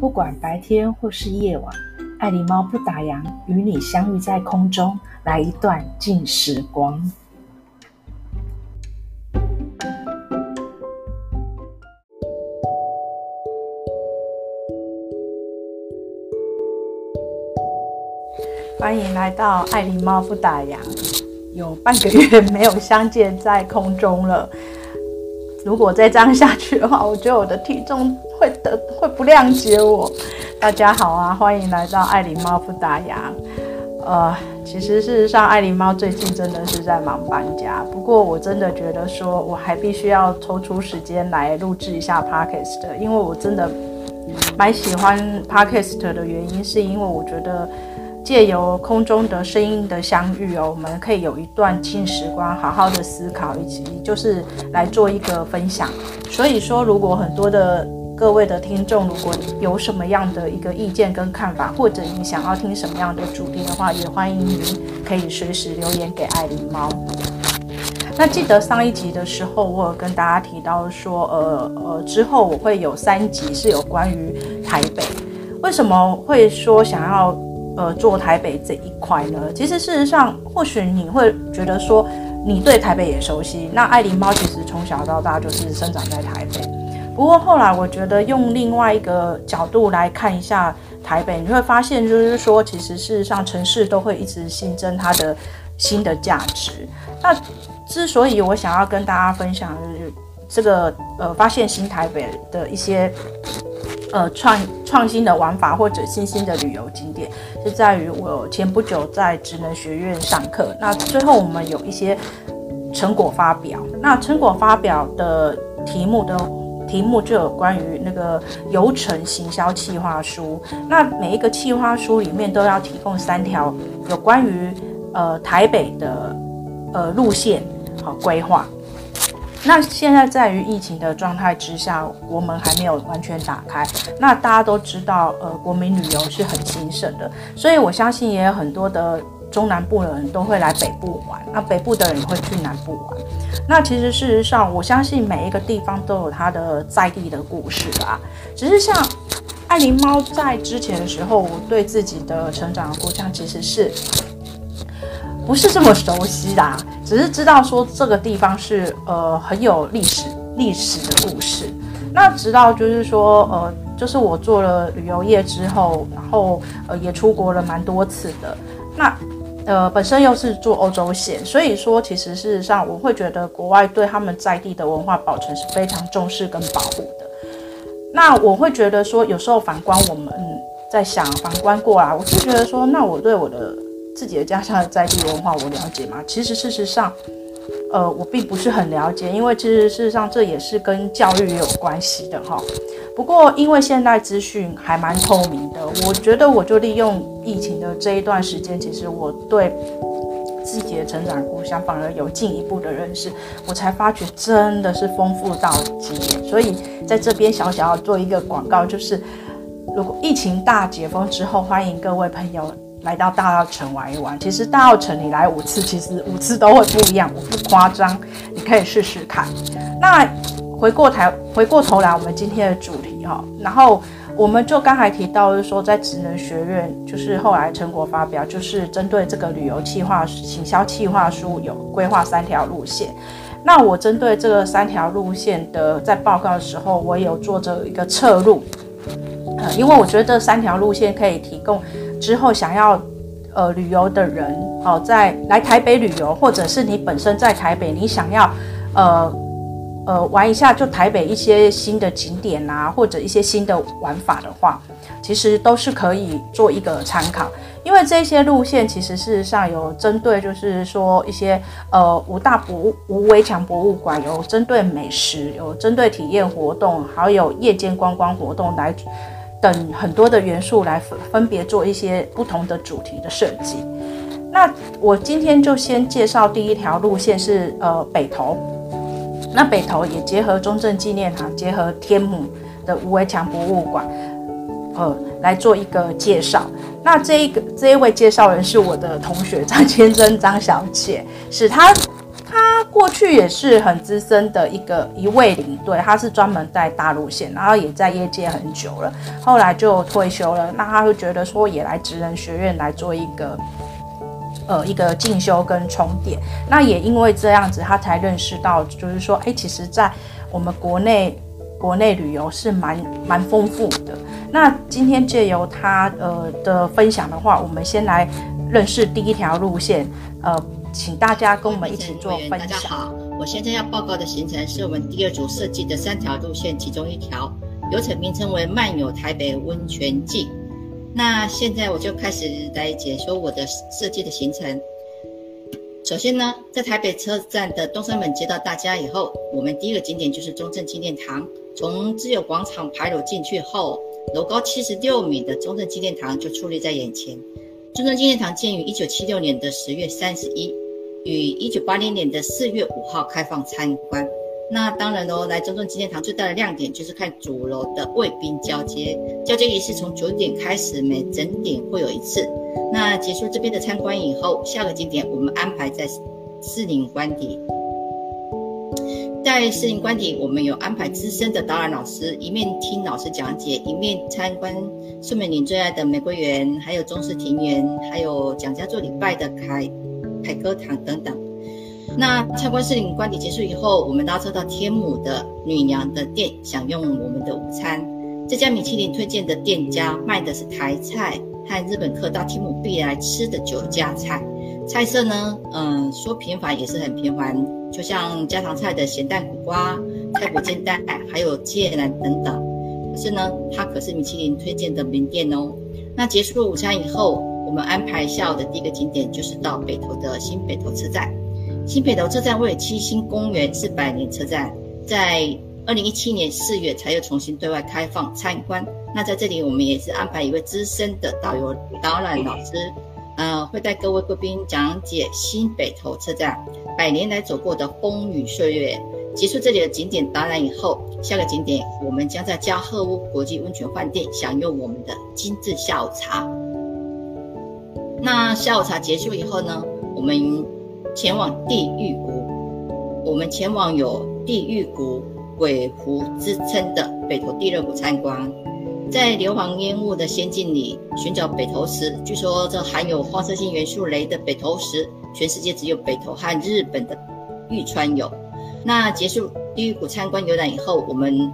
不管白天或是夜晚，爱狸猫不打烊，与你相遇在空中，来一段静时光。欢迎来到爱狸猫不打烊，有半个月没有相见在空中了。如果再这样下去的话，我觉得我的体重会得会不谅解我。大家好啊，欢迎来到爱狸猫不打烊。呃，其实事实上，爱狸猫最近真的是在忙搬家。不过我真的觉得说，我还必须要抽出时间来录制一下 Podcast，因为我真的蛮喜欢 Podcast 的原因，是因为我觉得。借由空中的声音的相遇哦，我们可以有一段静时光，好好的思考，以及就是来做一个分享。所以说，如果很多的各位的听众，如果有什么样的一个意见跟看法，或者你想要听什么样的主题的话，也欢迎您可以随时留言给爱狸猫。那记得上一集的时候，我有跟大家提到说，呃呃，之后我会有三集是有关于台北，为什么会说想要？呃，做台北这一块呢，其实事实上，或许你会觉得说，你对台北也熟悉。那爱狸猫其实从小到大就是生长在台北。不过后来，我觉得用另外一个角度来看一下台北，你会发现，就是说，其实事实上，城市都会一直新增它的新的价值。那之所以我想要跟大家分享，是这个呃，发现新台北的一些。呃，创创新的玩法或者新兴的旅游景点，是在于我前不久在职能学院上课。那最后我们有一些成果发表。那成果发表的题目的题目就有关于那个游程行销企划书。那每一个企划书里面都要提供三条有关于呃台北的呃路线和规划。那现在在于疫情的状态之下，国门还没有完全打开。那大家都知道，呃，国民旅游是很兴盛的，所以我相信也有很多的中南部的人都会来北部玩。那北部的人也会去南部玩。那其实事实上，我相信每一个地方都有它的在地的故事啊。只是像爱狸猫在之前的时候，我对自己的成长的故乡其实是。不是这么熟悉的，只是知道说这个地方是呃很有历史历史的故事。那直到就是说呃，就是我做了旅游业之后，然后呃也出国了蛮多次的。那呃本身又是做欧洲线，所以说其实事实上我会觉得国外对他们在地的文化保存是非常重视跟保护的。那我会觉得说有时候反观我们在想反观过来，我就觉得说那我对我的。自己的家乡的在地文化，我了解吗？其实事实上，呃，我并不是很了解，因为其实事实上这也是跟教育也有关系的哈。不过因为现代资讯还蛮透明的，我觉得我就利用疫情的这一段时间，其实我对自己的成长故乡反而有进一步的认识，我才发觉真的是丰富到极点。所以在这边小小要做一个广告，就是如果疫情大解封之后，欢迎各位朋友。来到大澳城玩一玩，其实大澳城你来五次，其实五次都会不一样，我不夸张，你可以试试看。那回过头回过头来，我们今天的主题哈，然后我们就刚才提到，就是说在职能学院，就是后来成果发表，就是针对这个旅游计划、行销计划书有规划三条路线。那我针对这个三条路线的在报告的时候，我有做着一个侧录，呃，因为我觉得这三条路线可以提供。之后想要呃旅游的人，好，在来台北旅游，或者是你本身在台北，你想要呃呃玩一下，就台北一些新的景点啊，或者一些新的玩法的话，其实都是可以做一个参考。因为这些路线其实事实上有针对，就是说一些呃五大博物、无围墙博物馆，有针对美食，有针对体验活动，还有夜间观光活动来。等很多的元素来分分别做一些不同的主题的设计。那我今天就先介绍第一条路线是呃北投，那北投也结合中正纪念堂，结合天母的无围墙博物馆，呃来做一个介绍。那这一个这一位介绍人是我的同学张千珍张小姐，是她。过去也是很资深的一个一位领队，他是专门带大陆线，然后也在业界很久了，后来就退休了。那他就觉得说，也来职人学院来做一个呃一个进修跟充电。那也因为这样子，他才认识到，就是说，哎，其实在我们国内国内旅游是蛮蛮丰富的。那今天借由他呃的分享的话，我们先来认识第一条路线，呃，请大家跟我们一起做分享。大家好，我现在要报告的行程是我们第二组设计的三条路线其中一条，流程名称为漫游台北温泉季。那现在我就开始来解说我的设计的行程。首先呢，在台北车站的东山门接到大家以后，我们第一个景点就是中正纪念堂。从自由广场牌楼进去后，楼高七十六米的中正纪念堂就矗立在眼前。中正纪念堂建于一九七六年的十月三十一，于一九八零年的四月五号开放参观。那当然喽，来中正纪念堂最大的亮点就是看主楼的卫兵交接。交接仪式从九点开始，每整点会有一次。那结束这边的参观以后，下个景点我们安排在士林官邸。在士林官邸，我们有安排资深的导览老师，一面听老师讲解，一面参观宋美龄最爱的玫瑰园，还有中式庭园，还有蒋家做礼拜的凯凯歌堂等等。那参观士林官邸结束以后，我们搭车到天母的女娘的店，享用我们的午餐。这家米其林推荐的店家卖的是台菜和日本客到天母必来吃的酒家菜。菜色呢，嗯、说平凡也是很平凡，就像家常菜的咸蛋苦瓜、菜脯煎蛋，还有芥兰等等。可是呢，它可是米其林推荐的名店哦。那结束了午餐以后，我们安排下午的第一个景点就是到北投的新北投车站。新北投车站位于七星公园，是百年车站，在二零一七年四月才又重新对外开放参观。那在这里，我们也是安排一位资深的导游导览老师。呃，会带各位贵宾讲解新北投车站百年来走过的风雨岁月。结束这里的景点导览以后，下个景点我们将在嘉贺屋国际温泉饭店享用我们的精致下午茶。那下午茶结束以后呢，我们前往地狱谷。我们前往有地狱谷鬼湖之称的北投地热谷参观。在硫磺烟雾的仙境里寻找北投石，据说这含有放射性元素镭的北投石，全世界只有北投和日本的玉川有。那结束地狱谷参观游览以后，我们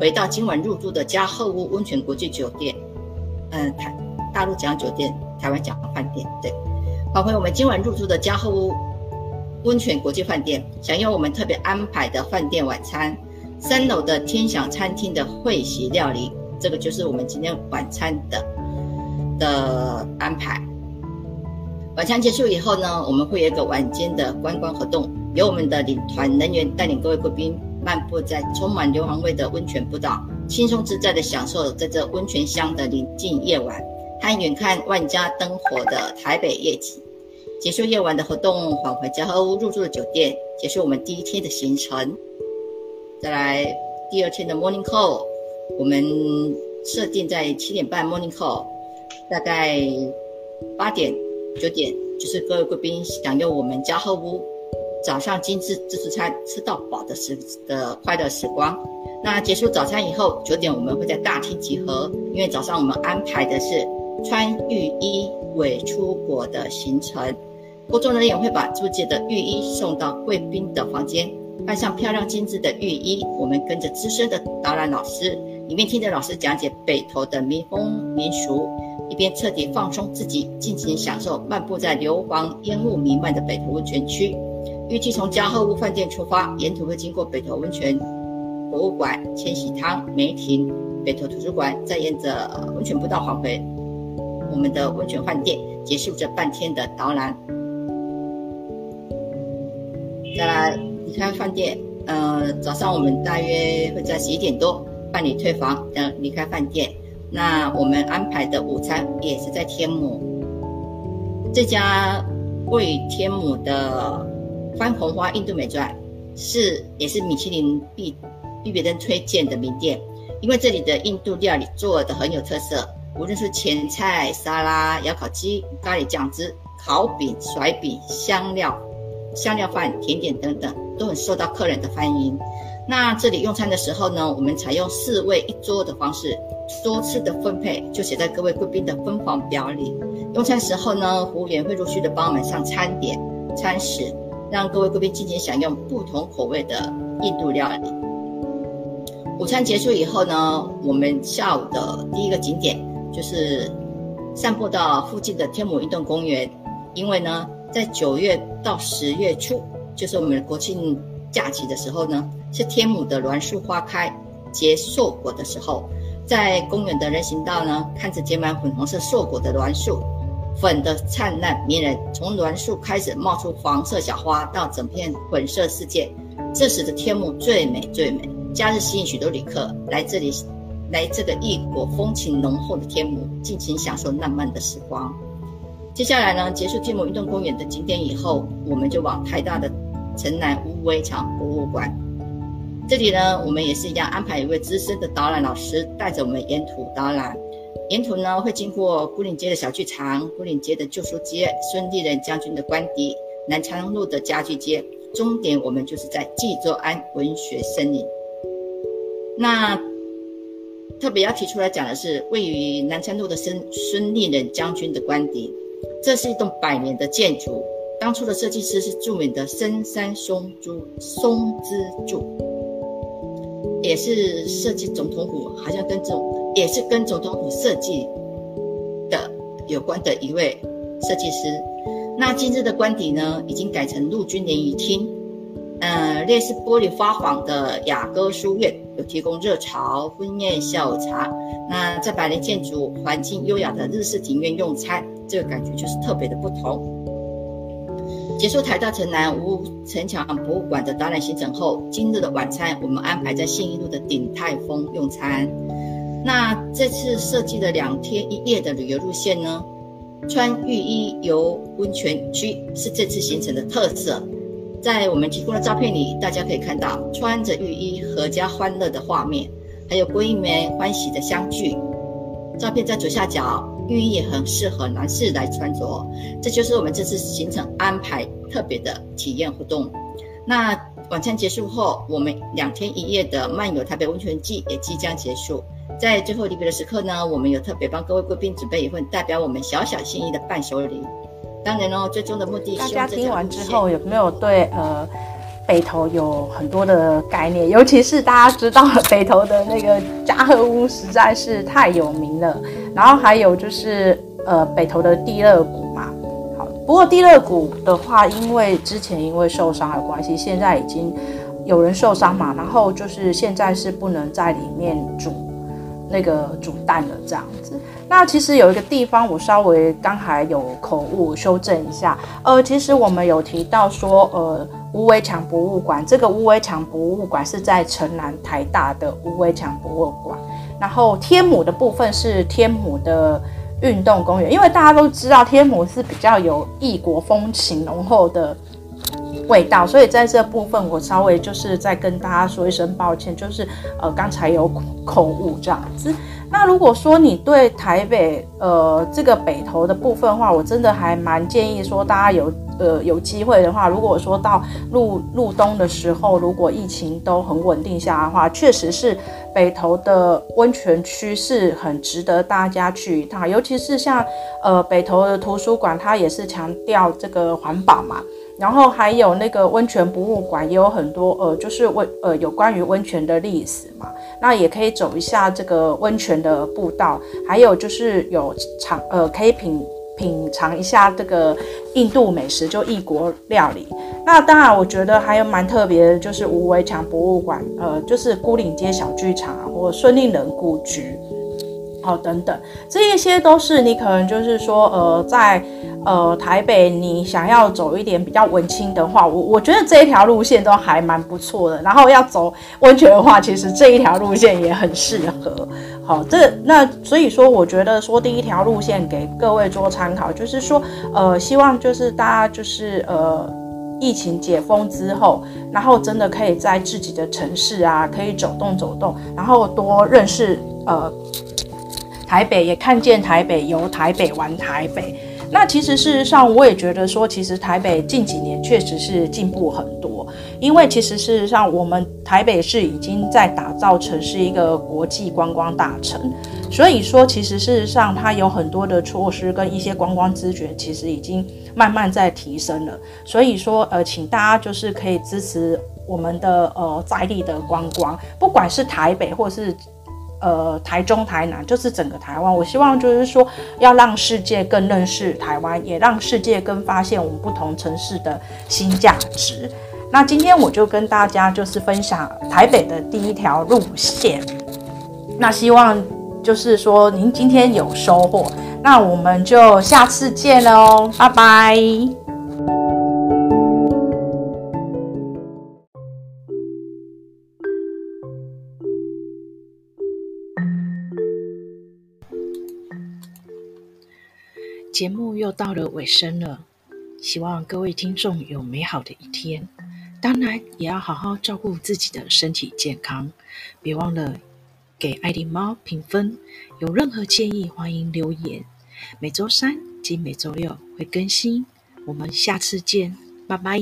回到今晚入住的嘉贺屋温泉国际酒店，嗯、台大陆讲酒店，台湾讲饭店，对，返回我们今晚入住的嘉贺屋温泉国际饭店，享用我们特别安排的饭店晚餐，三楼的天享餐厅的会席料理。这个就是我们今天晚餐的的安排。晚餐结束以后呢，我们会有一个晚间的观光活动，由我们的领团人员带领各位贵宾漫步在充满硫磺味的温泉步道，轻松自在地享受在这温泉乡的宁静夜晚，和远看万家灯火的台北夜景。结束夜晚的活动，返回家和屋入住的酒店，结束我们第一天的行程。再来第二天的 morning call。我们设定在七点半 morning call，大概八点九点就是各位贵宾享用我们家和屋早上精致自助餐吃到饱的时的快乐时光。那结束早餐以后，九点我们会在大厅集合，因为早上我们安排的是穿浴衣伪出国的行程，工作人员会把租借的浴衣送到贵宾的房间，换上漂亮精致的浴衣，我们跟着资深的导览老师。一边听着老师讲解北投的民风民俗，一边彻底放松自己，尽情享受漫步在硫磺烟雾弥漫的北投温泉区。预计从嘉贺屋饭店出发，沿途会经过北投温泉博物馆、千禧汤、梅亭、北投图书馆，再沿着温泉步道返回我们的温泉饭店，结束这半天的导览。再来离开饭店，呃，早上我们大约会在十一点多。办理退房，等离开饭店。那我们安排的午餐也是在天母这家位于天母的番红花印度美专，是也是米其林必必别登推荐的名店。因为这里的印度料理做的很有特色，无论是前菜、沙拉、窑烤鸡、咖喱酱汁、烤饼、甩饼、香料香料饭、甜点等等，都很受到客人的欢迎。那这里用餐的时候呢，我们采用四位一桌的方式，桌次的分配就写在各位贵宾的分房表里。用餐时候呢，服务员会陆续的帮我们上餐点、餐食，让各位贵宾尽情享用不同口味的印度料理。午餐结束以后呢，我们下午的第一个景点就是散步到附近的天母运动公园，因为呢，在九月到十月初，就是我们国庆假期的时候呢，是天母的栾树花开结硕果的时候，在公园的人行道呢，看着结满粉红色硕果的栾树，粉的灿烂迷人，从栾树开始冒出黄色小花，到整片粉色世界，这使得天母最美最美。假日吸引许多旅客来这里，来这个异国风情浓厚的天母，尽情享受浪漫的时光。接下来呢，结束天母运动公园的景点以后，我们就往台大的城南无围墙博物馆。这里呢，我们也是一样安排一位资深的导览老师带着我们沿途导览。沿途呢，会经过牯岭街的小剧场、牯岭街的旧书街、孙立人将军的官邸、南昌路的家具街，终点我们就是在纪州庵文学森林。那特别要提出来讲的是，位于南昌路的孙孙立人将军的官邸，这是一栋百年的建筑。当初的设计师是著名的深山松珠松之助，也是设计总统府，好像跟总也是跟总统府设计的有关的一位设计师。那今日的官邸呢，已经改成陆军联谊厅，呃，类似玻璃发黄的雅歌书院，有提供热炒、婚宴、下午茶。那在百年建筑、环境优雅的日式庭院用餐，这个感觉就是特别的不同。结束台大城南吴城墙博物馆的导览行程后，今日的晚餐我们安排在信义路的鼎泰丰用餐。那这次设计的两天一夜的旅游路线呢，穿浴衣游温泉区是这次行程的特色。在我们提供的照片里，大家可以看到穿着浴衣阖家欢乐的画面，还有闺蜜欢喜的相聚。照片在左下角。浴衣也很适合男士来穿着，这就是我们这次行程安排特别的体验活动。那晚餐结束后，我们两天一夜的漫游台北温泉季也即将结束。在最后离别的时刻呢，我们有特别帮各位贵宾准备一份代表我们小小心意的伴手礼。当然哦，最终的目的，大家听完之后有没有对呃北投有很多的概念？尤其是大家知道北投的那个嘉禾屋实在是太有名了。然后还有就是，呃，北投的地热谷嘛，好，不过地热谷的话，因为之前因为受伤的关系，现在已经有人受伤嘛，然后就是现在是不能在里面煮那个煮蛋的这样子。那其实有一个地方我稍微刚才有口误，修正一下，呃，其实我们有提到说，呃，吴围墙博物馆，这个吴围墙博物馆是在城南台大的吴围墙博物馆。然后天母的部分是天母的运动公园，因为大家都知道天母是比较有异国风情浓厚的味道，所以在这部分我稍微就是再跟大家说一声抱歉，就是呃刚才有口误这样子。那如果说你对台北呃这个北投的部分的话，我真的还蛮建议说大家有。呃，有机会的话，如果说到入入冬的时候，如果疫情都很稳定下的话，确实是北投的温泉区是很值得大家去一趟。尤其是像呃北投的图书馆，它也是强调这个环保嘛。然后还有那个温泉博物馆，也有很多呃，就是温呃有关于温泉的历史嘛。那也可以走一下这个温泉的步道，还有就是有尝呃可以品。品尝一下这个印度美食，就异国料理。那当然，我觉得还有蛮特别的，就是吴围墙博物馆，呃，就是孤岭街小剧场或孙立人故居，好、等等，这一些都是你可能就是说，呃，在。呃，台北，你想要走一点比较文青的话，我我觉得这一条路线都还蛮不错的。然后要走温泉的话，其实这一条路线也很适合。好，这那所以说，我觉得说第一条路线给各位做参考，就是说，呃，希望就是大家就是呃，疫情解封之后，然后真的可以在自己的城市啊，可以走动走动，然后多认识呃台北，也看见台北，游台北，玩台北。那其实事实上，我也觉得说，其实台北近几年确实是进步很多。因为其实事实上，我们台北市已经在打造成是一个国际观光大城，所以说，其实事实上，它有很多的措施跟一些观光资源，其实已经慢慢在提升了。所以说，呃，请大家就是可以支持我们的呃在地的观光，不管是台北或是。呃，台中、台南就是整个台湾。我希望就是说，要让世界更认识台湾，也让世界更发现我们不同城市的新价值。那今天我就跟大家就是分享台北的第一条路线。那希望就是说您今天有收获。那我们就下次见了哦，拜拜。节目又到了尾声了，希望各位听众有美好的一天。当然，也要好好照顾自己的身体健康。别忘了给爱丽猫评分。有任何建议，欢迎留言。每周三及每周六会更新。我们下次见，拜拜。